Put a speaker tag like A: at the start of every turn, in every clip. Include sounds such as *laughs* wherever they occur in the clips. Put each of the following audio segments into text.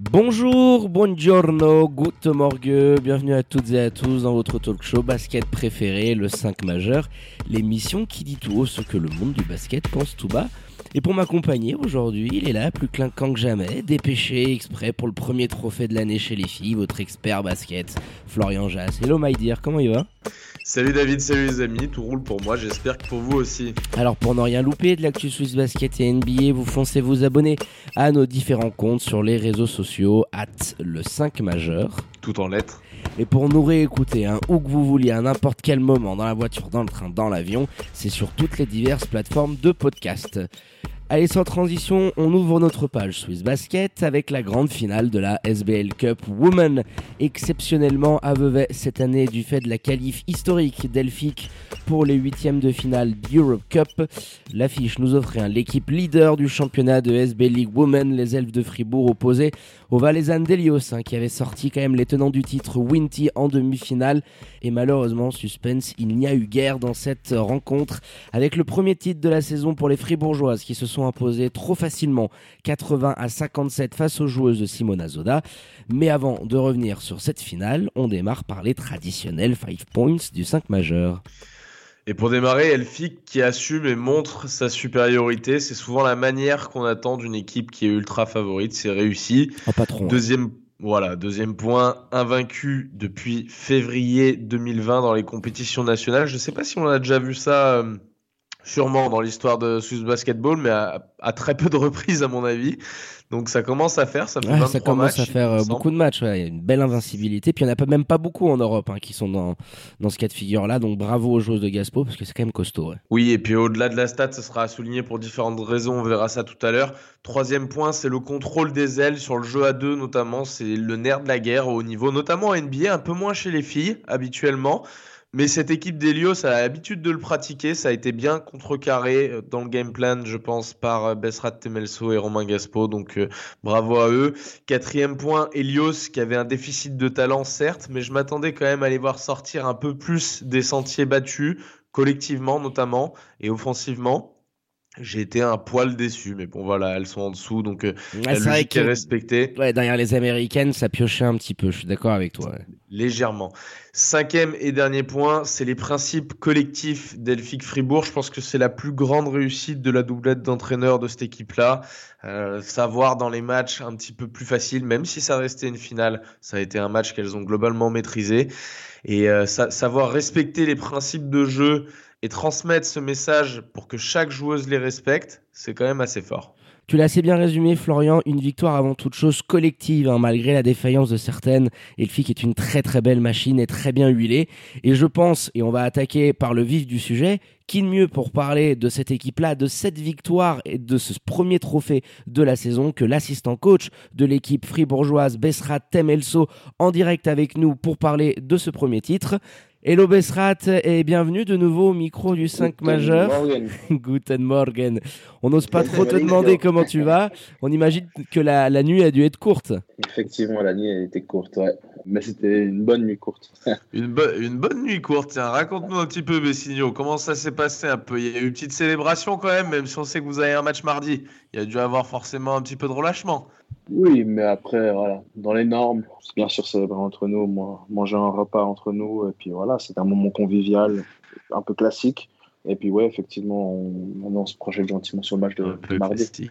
A: Bonjour, buongiorno, good morgue, bienvenue à toutes et à tous dans votre talk show basket préféré, le 5 majeur, l'émission qui dit tout haut ce que le monde du basket pense tout bas. Et pour m'accompagner aujourd'hui, il est là, plus clinquant que jamais, dépêché exprès pour le premier trophée de l'année chez les filles, votre expert basket, Florian Jass. Hello my dear, comment il va?
B: Salut David, salut les amis, tout roule pour moi, j'espère que pour vous aussi.
A: Alors pour ne rien louper de l'actu Swiss Basket et NBA, vous foncez vous abonner à nos différents comptes sur les réseaux sociaux, at le 5 majeur.
B: Tout en lettres.
A: Et pour nous réécouter, hein, où que vous vouliez, à n'importe quel moment, dans la voiture, dans le train, dans l'avion, c'est sur toutes les diverses plateformes de podcast. Allez, sans transition, on ouvre notre page Swiss Basket avec la grande finale de la SBL Cup Women. Exceptionnellement à cette année du fait de la qualif historique d'Elphick pour les huitièmes de finale d'Europe Cup. L'affiche nous offrait l'équipe leader du championnat de SB League Women, les Elfes de Fribourg, opposés aux Valaisannes d'Elios, hein, qui avait sorti quand même les tenants du titre Winty en demi-finale. Et malheureusement, suspense, il n'y a eu guère dans cette rencontre avec le premier titre de la saison pour les Fribourgeoises qui se sont imposées trop facilement 80 à 57 face aux joueuses de Simona Zoda. Mais avant de revenir sur cette finale, on démarre par les traditionnels 5 points du 5 majeur.
B: Et pour démarrer, Elfic qui assume et montre sa supériorité, c'est souvent la manière qu'on attend d'une équipe qui est ultra favorite, c'est réussi.
A: Patron.
B: Deuxième, voilà, deuxième point, invaincu depuis février 2020 dans les compétitions nationales. Je ne sais pas si on a déjà vu ça. Euh, sûrement dans l'histoire de Swiss Basketball, mais à, à, très peu de reprises à mon avis. Donc ça commence à faire, ça fait
A: ouais, ça commence
B: matchs,
A: à faire euh, beaucoup de matchs. Ouais. Il y a une belle invincibilité. Puis il n'y en a pas, même pas beaucoup en Europe hein, qui sont dans, dans ce cas de figure-là. Donc bravo aux joueuses de Gaspo parce que c'est quand même costaud. Ouais.
B: Oui, et puis au-delà de la stat, ça sera à souligner pour différentes raisons. On verra ça tout à l'heure. Troisième point, c'est le contrôle des ailes sur le jeu à deux notamment. C'est le nerf de la guerre au niveau, notamment en NBA, un peu moins chez les filles habituellement. Mais cette équipe d'Elios a l'habitude de le pratiquer. Ça a été bien contrecarré euh, dans le game plan, je pense, par Besrat Temelso et Romain Gaspo. Donc euh, bravo à eux. Quatrième point, Elios qui avait un déficit de talent, certes, mais je m'attendais quand même à les voir sortir un peu plus des sentiers battus, collectivement notamment, et offensivement. J'ai été un poil déçu, mais bon voilà, elles sont en dessous, donc euh, la
A: vrai
B: logique
A: que-
B: est respectée.
A: Ouais, derrière les Américaines, ça piochait un petit peu. Je suis d'accord avec toi. ouais.
B: Légèrement. Cinquième et dernier point, c'est les principes collectifs d'Elphick Fribourg. Je pense que c'est la plus grande réussite de la doublette d'entraîneurs de cette équipe-là. Euh, savoir dans les matchs un petit peu plus faciles, même si ça restait une finale, ça a été un match qu'elles ont globalement maîtrisé. Et euh, sa- savoir respecter les principes de jeu et transmettre ce message pour que chaque joueuse les respecte, c'est quand même assez fort.
A: Tu l'as assez bien résumé, Florian. Une victoire avant toute chose collective, hein, malgré la défaillance de certaines. Elfic est une très très belle machine et très bien huilée. Et je pense, et on va attaquer par le vif du sujet, qui de mieux pour parler de cette équipe-là, de cette victoire et de ce premier trophée de la saison que l'assistant coach de l'équipe fribourgeoise Besrat Temelso en direct avec nous pour parler de ce premier titre. Hello Besrat et bienvenue de nouveau au micro du 5 majeur. *laughs* Guten Morgen. On n'ose pas trop te demander comment tu vas. On imagine que la, la nuit a dû être courte.
C: Effectivement, la nuit a été courte, ouais. Mais c'était une bonne nuit courte. *laughs*
B: Une, bo- une bonne nuit courte, tiens, raconte-nous un petit peu, Bessigno, comment ça s'est passé un peu? Il y a eu une petite célébration quand même, même si on sait que vous avez un match mardi. Il y a dû avoir forcément un petit peu de relâchement.
C: Oui, mais après, voilà, dans les normes, c'est bien sûr célébrer entre nous, moi, manger un repas entre nous, et puis voilà, c'est un moment convivial, un peu classique. Et puis ouais, effectivement, on, on se projette gentiment sur le match de, de mardi.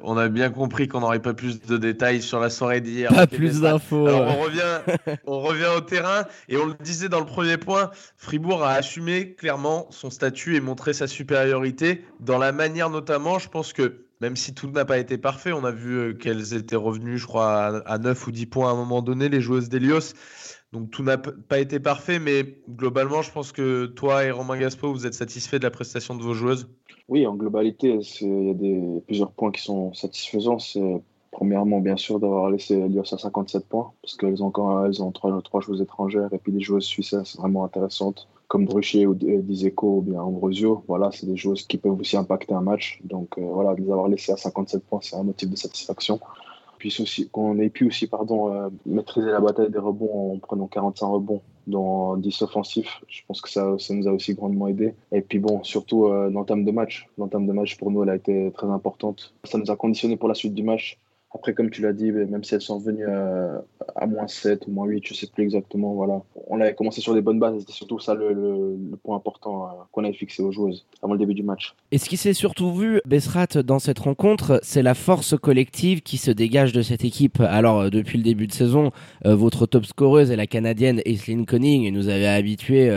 B: On a bien compris qu'on n'aurait pas plus de détails sur la soirée d'hier.
A: Pas plus d'infos.
B: On revient, *laughs* on revient au terrain et on le disait dans le premier point, Fribourg a assumé clairement son statut et montré sa supériorité dans la manière notamment. Je pense que même si tout n'a pas été parfait, on a vu euh, qu'elles étaient revenues, je crois, à, à 9 ou 10 points à un moment donné, les joueuses d'Elios. Donc tout n'a pas été parfait, mais globalement, je pense que toi et Romain Gaspo, vous êtes satisfaits de la prestation de vos joueuses?
C: Oui, en globalité, il y a des, plusieurs points qui sont satisfaisants. C'est Premièrement, bien sûr, d'avoir laissé Elios à 57 points, parce qu'elles ont encore elles ont trois, joueuses étrangères, et puis les joueuses suisses, c'est vraiment intéressantes, comme Druchet ou Dizeko ou bien Ambrosio. Voilà, c'est des joueuses qui peuvent aussi impacter un match. Donc euh, voilà, les avoir laissés à 57 points, c'est un motif de satisfaction aussi, qu'on ait pu aussi pardon, euh, maîtriser la bataille des rebonds en prenant 45 rebonds dans 10 offensifs. Je pense que ça, ça nous a aussi grandement aidé. Et puis bon, surtout euh, l'entame de match. L'entame de match pour nous, elle a été très importante. Ça nous a conditionné pour la suite du match. Après, comme tu l'as dit, même si elles sont venues euh, à, moins 7 ou moins 8, je ne sais plus exactement, voilà. On avait commencé sur des bonnes bases, c'était surtout ça le, point important euh, qu'on avait fixé aux joueuses avant le début du match.
A: Et ce qui s'est surtout vu, Bessrat, dans cette rencontre, c'est la force collective qui se dégage de cette équipe. Alors, euh, depuis le début de saison, votre top scoreuse est la Canadienne Aislinn Conning, et nous avait habitués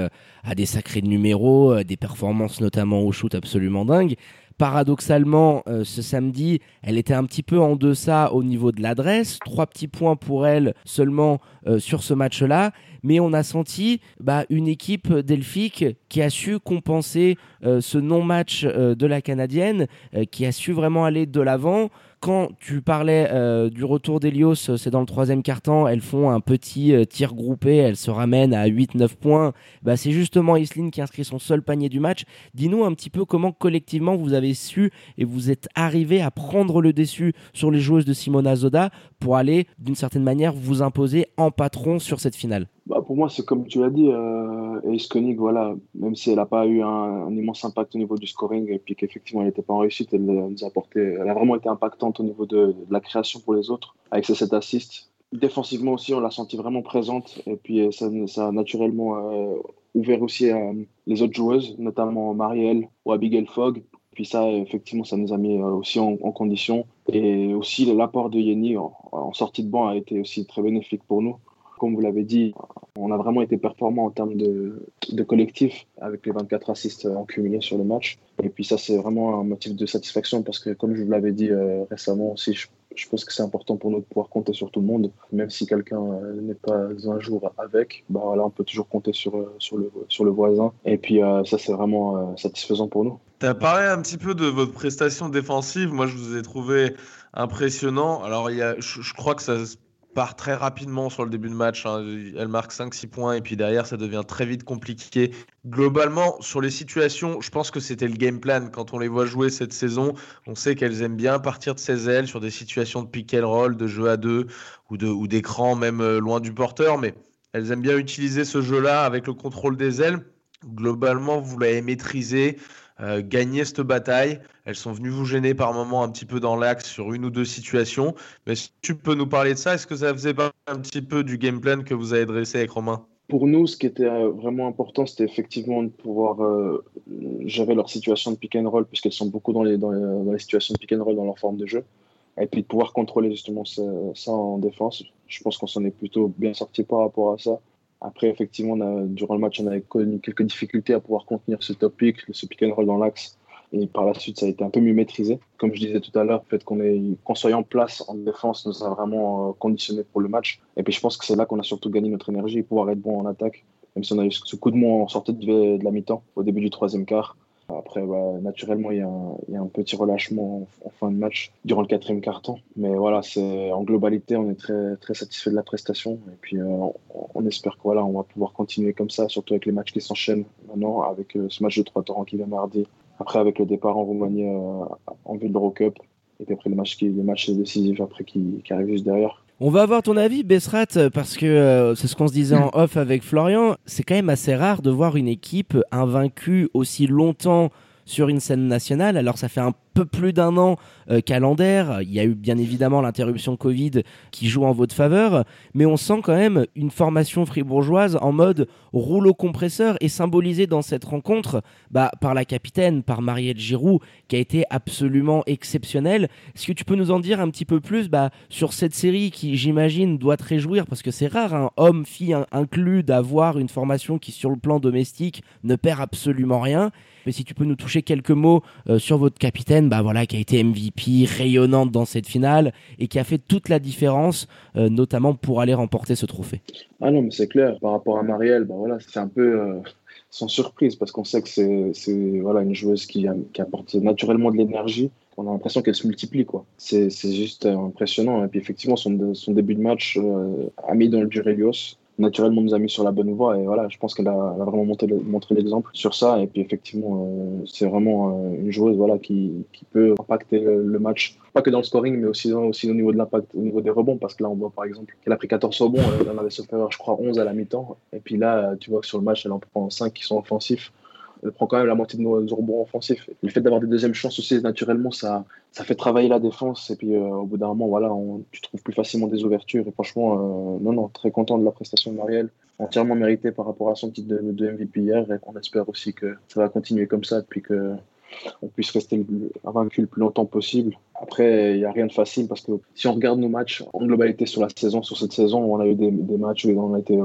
A: à des sacrés numéros, des performances notamment au shoot absolument dingues. Paradoxalement, euh, ce samedi, elle était un petit peu en deçà au niveau de l'adresse. Trois petits points pour elle seulement euh, sur ce match-là. Mais on a senti bah, une équipe delphique qui a su compenser euh, ce non-match de la Canadienne, qui a su vraiment aller de l'avant quand tu parlais euh, du retour d'Elios, c'est dans le troisième quart-temps, elles font un petit euh, tir groupé, elles se ramènent à 8-9 points. Bah, c'est justement Isline qui inscrit son seul panier du match. Dis-nous un petit peu comment collectivement vous avez su et vous êtes arrivé à prendre le dessus sur les joueuses de Simona Zoda pour aller d'une certaine manière vous imposer en patron sur cette finale.
C: Bah pour moi, c'est comme tu l'as dit, euh, Ace Koenig, voilà, même si elle n'a pas eu un, immense impact au niveau du scoring et puis qu'effectivement elle n'était pas en réussite, elle, nous a apporté, elle a vraiment été impactante au niveau de, la création pour les autres avec ses 7 assists. Défensivement aussi, on l'a senti vraiment présente et puis euh, ça, a naturellement euh, ouvert aussi euh, les autres joueuses, notamment Marielle ou Abigail Fogg. Puis ça, effectivement, ça nous a mis aussi en, condition. Et aussi, l'apport de en, en sortie de banc a été aussi très bénéfique pour nous. Comme vous l'avez dit, on a vraiment été performant en termes de, collectif avec les 24 assists en cumulé sur le match. Et puis ça, c'est vraiment un motif de satisfaction parce que, comme je vous l'avais dit euh, récemment aussi, je, pense que c'est important pour nous de pouvoir compter sur tout le monde. Même si quelqu'un euh, n'est pas un jour avec, bah, là, on peut toujours compter sur, euh, le, voisin. Et puis ça, c'est vraiment satisfaisant pour nous.
B: Tu as parlé un petit peu de votre prestation défensive. Moi, je vous ai trouvé impressionnant. Alors, il y a, je, je crois que ça part très rapidement sur le début de match. Hein. Elle marque 5-6 points et puis derrière, ça devient très vite compliqué. Globalement, sur les situations, je pense que c'était le game plan. Quand on les voit jouer cette saison, on sait qu'elles aiment bien partir de ses ailes sur des situations de pick and roll, de jeu à deux ou, de, ou d'écran, même euh, loin du porteur. Mais elles aiment bien utiliser ce jeu-là avec le contrôle des ailes. Globalement, vous l'avez maîtrisé. Euh, gagner cette bataille. Elles sont venues vous gêner par moments un petit peu dans l'axe sur une ou deux situations. Mais si tu peux nous parler de ça, est-ce que ça faisait pas un petit peu du game plan que vous avez dressé avec Romain?
C: Pour nous, ce qui était euh, vraiment important, c'était effectivement de pouvoir euh, gérer leur situation de pick and roll, puisqu'elles sont beaucoup dans les, dans les, situations de pick and roll dans leur forme de jeu, et puis de pouvoir contrôler justement ça, ça en défense. Je pense qu'on s'en est plutôt bien sorti par rapport à ça. Après, effectivement, durant le match, on avait connu quelques difficultés à pouvoir contenir ce topic, ce pick and roll dans l'axe. Et par la suite, ça a été un peu mieux maîtrisé. Comme je disais tout à l'heure, le fait qu'on qu soit en place en défense nous a vraiment euh, conditionné pour le match. Et puis je pense que c'est là qu'on a surtout gagné notre énergie, pouvoir être bon en attaque. Même si on a eu ce coup de mou en sortie de la mi-temps, au début du troisième quart. Après, bah, naturellement, il y, a un, petit relâchement en, fin de match durant le quatrième quart-temps. Mais voilà, en globalité, on est très, très satisfait de la prestation. Et puis, euh, on, espère qu'on voilà, va pouvoir continuer comme ça, surtout avec les matchs qui s'enchaînent maintenant, avec euh, ce match de trois torrents qui vient mardi. Après, avec le départ en Roumanie euh, en vue de l'Eurocup. Et puis après, le match, qui, le match décisif après qui, qui arrive juste derrière.
A: On va avoir ton avis, Bessrat, parce que euh, c'est ce qu'on se disait en off avec Florian. C'est quand même assez rare de voir une équipe invaincue aussi longtemps sur une scène nationale. Alors ça fait un peu plus d'un an euh, calendaire. Il y a eu bien évidemment l'interruption Covid qui joue en votre faveur, mais on sent quand même une formation fribourgeoise en mode rouleau compresseur et symbolisée dans cette rencontre bah, par la capitaine, par Marielle Giroud, qui a été absolument exceptionnelle. Est-ce que tu peux nous en dire un petit peu plus bah, sur cette série qui, j'imagine, doit te réjouir? Parce que c'est rare, un homme, fille inclus, d'avoir une formation qui, sur le plan domestique, ne perd absolument rien. Mais si tu peux nous toucher quelques mots euh, sur votre capitaine, bah voilà, qui a été MVP, rayonnante dans cette finale et qui a fait toute la différence, euh, notamment pour aller remporter ce trophée.
C: Ah non, mais c'est clair. Par rapport à Marielle, bah voilà, c'est un peu euh, sans surprise parce qu'on sait que c'est voilà une joueuse qui, apporte naturellement de l'énergie, on a l'impression qu'elle se multiplie. quoi. C'est juste impressionnant. Et puis effectivement, son, début de match a mis dans le dur Elios naturellement nous a mis sur la bonne voie. Et voilà, je pense qu'elle a, vraiment montré l'exemple sur ça. Et puis effectivement, euh, c'est vraiment euh, une joueuse voilà, qui, peut impacter le, match, pas que dans le scoring, mais aussi, au niveau de l'impact, au niveau des rebonds. Parce que là, on voit par exemple qu'elle a pris 14 rebonds, elle en avait sauf je crois, 11 à la mi-temps. Et puis là, tu vois que sur le match, elle en prend 5 qui sont offensifs prend quand même la moitié de nos rebonds offensifs. Le fait d'avoir des deuxièmes chances aussi, naturellement, ça, ça fait travailler la défense. Et puis, euh, au bout d'un moment, voilà, tu trouves plus facilement des ouvertures. Et franchement, euh, non, non, très content de la prestation de Marielle. Entièrement mérité par rapport à son titre de, MVP hier. Et on espère aussi que ça va continuer comme ça depuis que on puisse rester invaincu le plus longtemps possible. Après, il n'y a rien de facile parce que si on regarde nos matchs en globalité sur la saison, sur cette saison, on a eu des, matchs où on a été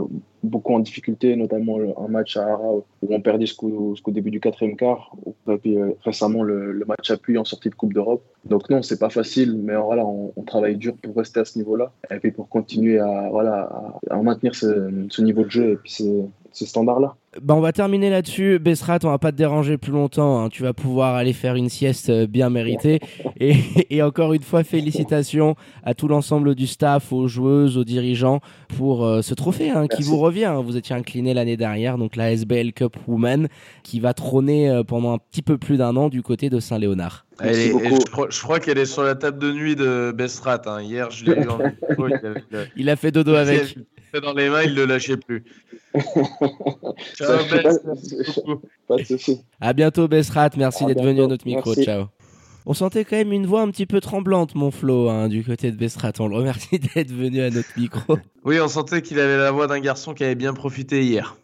C: beaucoup en difficulté, notamment un match à Ara où on perdit jusqu'au début du quatrième quart. Et puis euh, récemment, le, match appui en sortie de Coupe d'Europe. Donc non, c'est pas facile, mais voilà, on, travaille dur pour rester à ce niveau-là et puis pour continuer à, voilà, à, maintenir ce, ce, niveau de jeu et puis ces standards-là.
A: Bah on va terminer là-dessus. Bessrat, on va pas te déranger plus longtemps. Hein. Tu vas pouvoir aller faire une sieste euh, bien méritée. Et, *laughs* et encore une fois, félicitations à tout l'ensemble du staff, aux joueuses, aux dirigeants pour euh, ce trophée hein, qui vous revient. Hein. Vous étiez incliné l'année dernière, donc la SBL Cup Women qui va trôner euh, pendant un petit peu plus d'un an du côté de Saint-Léonard.
B: je crois, qu'elle est sur la table de nuit de Bessrat. Hier, je l'ai *laughs*
A: vu il, a fait dodo avec.
B: Dans les mains, il ne le lâchait plus. *laughs*
A: Ciao, *laughs* pas, de soucis. À bientôt, Bessrat. Merci d'être venu à notre micro. Ciao. On sentait quand même une voix un petit peu tremblante, mon Flo, hein, du côté de Bessrat. On le remercie *laughs* d'être venu à notre micro.
B: Oui, on sentait qu'il avait la voix d'un garçon qui avait bien profité hier.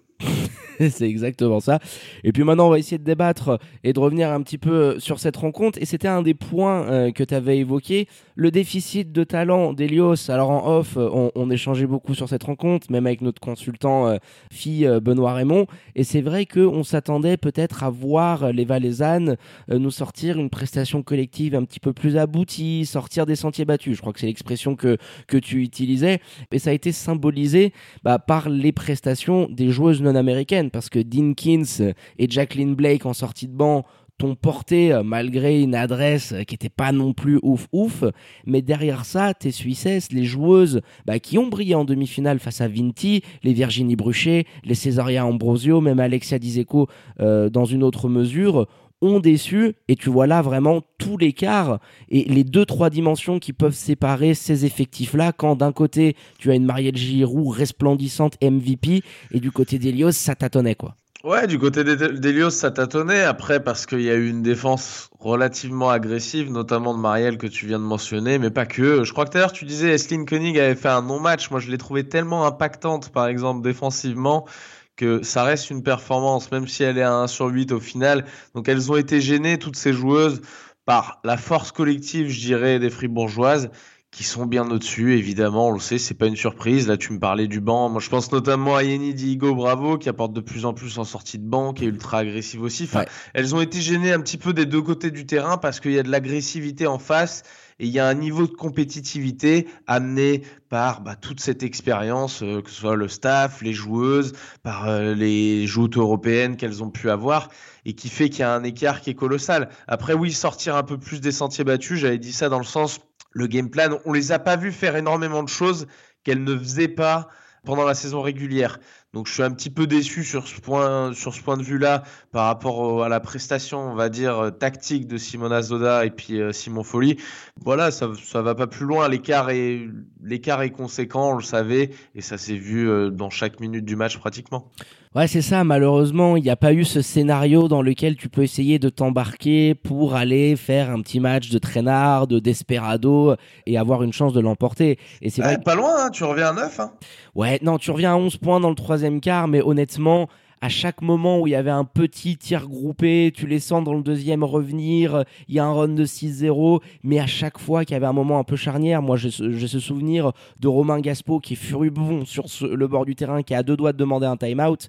A: c'est exactement ça. Et puis maintenant, on va essayer de débattre et de revenir un petit peu sur cette rencontre. Et c'était un des points euh, que tu avais évoqué, le déficit de talent d'Elios. Alors en off, on, on, échangeait beaucoup sur cette rencontre, même avec notre consultant euh, fille euh, Benoît Raymond. Et c'est vrai qu'on s'attendait peut-être à voir les Valaisannes nous sortir une prestation collective un petit peu plus aboutie, sortir des sentiers battus. Je crois que c'est l'expression que, que tu utilisais. Et ça a été symbolisé bah, par les prestations des joueuses non américaines parce que Dinkins et Jacqueline Blake en sortie de banc t'ont porté euh, malgré une adresse qui n'était pas non plus ouf ouf, mais derrière ça, tes Suissesses, les joueuses bah, qui ont brillé en demi-finale face à Vinti, les Virginie Bruchet, les Césaria Ambrosio, même Alexia Dizeco euh, dans une autre mesure, ont déçu et tu vois là vraiment tout l'écart et les deux trois dimensions qui peuvent séparer ces effectifs là quand d'un côté tu as une Marielle Giroud resplendissante MVP et du côté d'Elios ça tâtonnait quoi.
B: Ouais, du côté d'Elios, ça tâtonnait. Après, parce qu'il y a eu une défense relativement agressive, notamment de Marielle que tu viens de mentionner, mais pas que. Je crois que tout tu disais Esline Koenig avait fait un non-match. Moi, je l'ai trouvé tellement impactante, par exemple, défensivement, que ça reste une performance, même si elle est à 1 sur 8 au final. Donc elles ont été gênées, toutes ces joueuses, par la force collective, je dirais, des fribourgeoises, qui sont bien au-dessus, évidemment, on le sait, c'est pas une surprise. Là, tu me parlais du banc. Moi, je pense notamment à Yeni Diego Bravo, qui apporte de plus en plus en sortie de banc, qui est ultra agressive aussi. Enfin, Elles ont été gênées un petit peu des deux côtés du terrain parce qu'il y a de l'agressivité en face et il y a un niveau de compétitivité amené par bah, toute cette expérience, euh, que ce soit le staff, les joueuses, par euh, les joueuses européennes qu'elles ont pu avoir, et qui fait qu'il y a un écart qui est colossal. Après, oui, sortir un peu plus des sentiers battus, j'avais dit ça dans le sens, le game plan, on les a pas vus faire énormément de choses qu'elles ne faisaient pas pendant la saison régulière. Donc je suis un petit peu déçu sur ce point, sur ce point de vue-là par rapport à la prestation, on va dire, euh, tactique de Simona Zoda et puis euh, Simon Folly. Voilà, ça ne va pas plus loin. L'écart est, l'écart est conséquent, on le savait, et ça s'est vu euh, dans chaque minute du match pratiquement.
A: Ouais, c'est ça. Malheureusement, il n'y a pas eu ce scénario dans lequel tu peux essayer de t'embarquer pour aller faire un petit match de traînard, de desperado et avoir une chance de l'emporter. Et
B: c'est pas loin, hein, tu reviens à 9. Hein.
A: Ouais, non, tu reviens à 11 points dans le troisième quart, mais honnêtement, à chaque moment où il y avait un petit tir groupé, tu les sens dans le deuxième revenir, il y a un run de 6-0, mais à chaque fois qu'il y avait un moment un peu charnière, moi j'ai ce souvenir de Romain Gaspo qui est furibond sur le bord du terrain, qui a deux doigts de demander un time-out.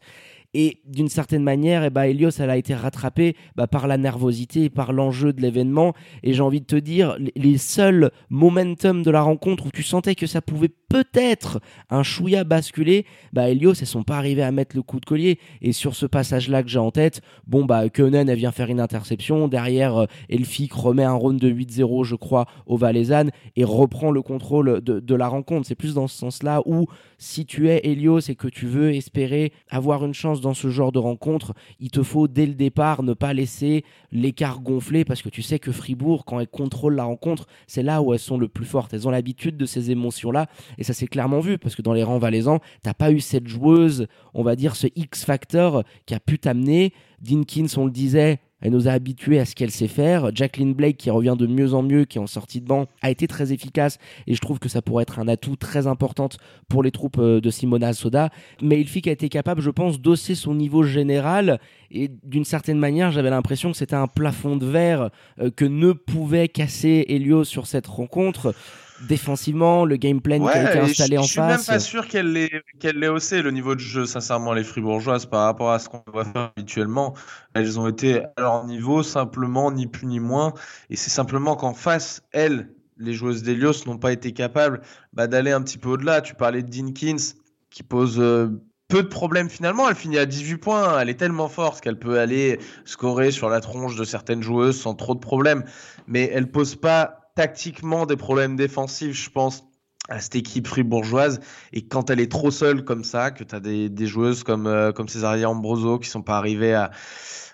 A: Et d'une certaine manière, eh ben, elle a été rattrapée bah, par la nervosité par l'enjeu de l'événement. Et j'ai envie de te dire, les seuls momentum de la rencontre où tu sentais que ça pouvait peut-être un chouïa basculer, bah Elios, elles sont pas arrivées à mettre le coup de collier. Et sur ce passage-là que j'ai en tête, bon, bah, elle vient faire une interception. Derrière, euh, Elfic remet un round de 8-0, je crois, au Valaisan et reprend le contrôle de, la rencontre. C'est plus dans ce sens-là où, si tu es Elios et que tu veux espérer avoir une chance dans ce genre de rencontre, il te faut dès le départ ne pas laisser l'écart gonfler parce que tu sais que Fribourg, quand elles contrôlent la rencontre, c'est là où elles sont le plus fortes. Elles ont l'habitude de ces émotions-là et ça s'est clairement vu parce que dans les rangs valaisans, t'as pas eu cette joueuse, on va dire ce X-factor qui a pu t'amener. Dinkins, on le disait, elle nous a habitués à ce qu'elle sait faire. Jacqueline Blake, qui revient de mieux en mieux, qui est en sortie de banc, a été très efficace et je trouve que ça pourrait être un atout très important pour les troupes euh, de Simona Soda. Mais Ilfik a été capable, je pense, d'osser son niveau général et d'une certaine manière, j'avais l'impression que c'était un plafond de verre euh, que ne pouvait casser Helios sur cette rencontre défensivement, le game plan qui a été installé en face.
B: Je suis même pas sûr qu'elle l'ait qu'elle haussé le niveau de jeu, sincèrement, les Fribourgeoises par rapport à ce qu'on voit faire habituellement. Elles ont été à leur niveau, simplement, ni plus ni moins. Et c'est simplement qu'en face, elles, les joueuses d'Elios, n'ont pas été capables bah, d'aller un petit peu au-delà. Tu parlais de Dinkins, qui pose euh, peu de problèmes finalement. Elle finit à 18 points. Elle est tellement forte qu'elle peut aller scorer sur la tronche de certaines joueuses sans trop de problèmes. Mais elle pose pas tactiquement des problèmes défensifs, je pense à cette équipe fribourgeoise et quand elle est trop seule comme ça que tu as des, joueuses comme euh, comme Ambroso qui sont pas arrivées à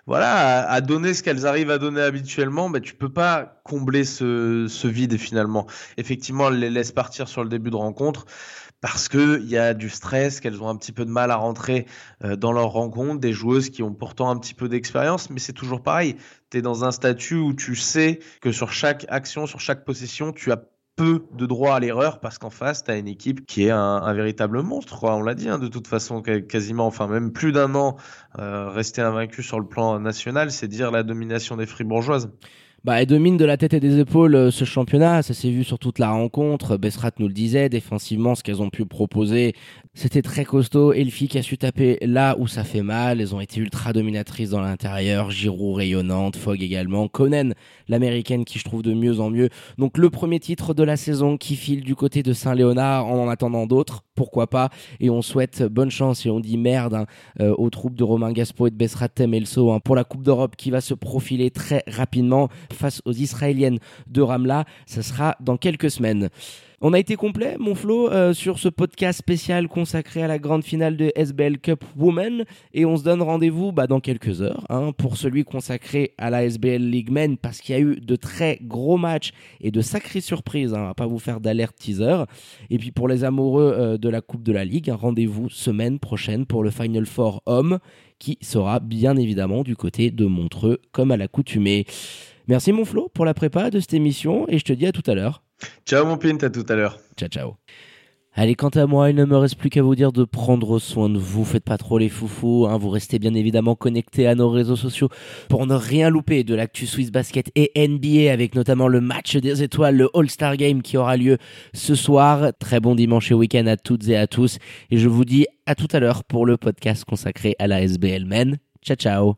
B: voilà à, donner ce qu'elles arrivent à donner habituellement ben tu peux pas combler ce, vide finalement effectivement elle les laisse partir sur le début de rencontre parce que il y a du stress, qu'elles ont un petit peu de mal à rentrer euh, dans leur rencontre, des joueuses qui ont pourtant un petit peu d'expérience, mais c'est toujours pareil. Tu dans un statut où tu sais que sur chaque action, sur chaque possession, tu as peu de droit à l'erreur parce qu'en face, tu as une équipe qui est un, véritable monstre, on l'a dit, hein, de toute façon, quasiment, enfin même plus d'un an euh, resté invaincu sur le plan national, c'est dire la domination des fribourgeoises
A: bah, elle domine de la tête et des épaules euh, ce championnat. Ça s'est vu sur toute la rencontre. Bessrat nous le disait, défensivement, ce qu'elles ont pu proposer, c'était très costaud. Elfie qui a su taper là où ça fait mal. Elles ont été ultra dominatrices dans l'intérieur. Giroud rayonnante, Fogg également. Conan, l'américaine qui je trouve de mieux en mieux. Donc le premier titre de la saison qui file du côté de Saint-Léonard en en attendant d'autres. Pourquoi pas Et on souhaite bonne chance et on dit merde hein, euh, aux troupes de Romain Gaspo et de Bessrat Temelso hein, pour la Coupe d'Europe qui va se profiler très rapidement face aux Israéliennes de Ramla. Ça sera dans quelques semaines. On a été complet, mon Flo, euh, sur ce podcast spécial consacré à la grande finale de SBL Cup Women. Et on se donne rendez-vous bah, dans quelques heures hein, pour celui consacré à la SBL League Men parce qu'il y a eu de très gros matchs et de sacrées surprises. Hein, on va pas vous faire d'alerte teaser. Et puis pour les amoureux euh, de la Coupe de la Ligue, rendez-vous semaine prochaine pour le Final Four Homme qui sera bien évidemment du côté de Montreux comme à l'accoutumée. Merci mon Flo pour la prépa de cette émission et je te dis à tout à l'heure.
B: Ciao mon Pint, à tout à l'heure.
A: Ciao ciao. Allez, quant à moi, il ne me reste plus qu'à vous dire de prendre soin de vous. Faites pas trop les foufous. Hein. Vous restez bien évidemment connectés à nos réseaux sociaux pour ne rien louper de l'actu Swiss Basket et NBA avec notamment le match des étoiles, le All-Star Game qui aura lieu ce soir. Très bon dimanche et week-end à toutes et à tous. Et je vous dis à tout à l'heure pour le podcast consacré à la SBL Men. Ciao ciao.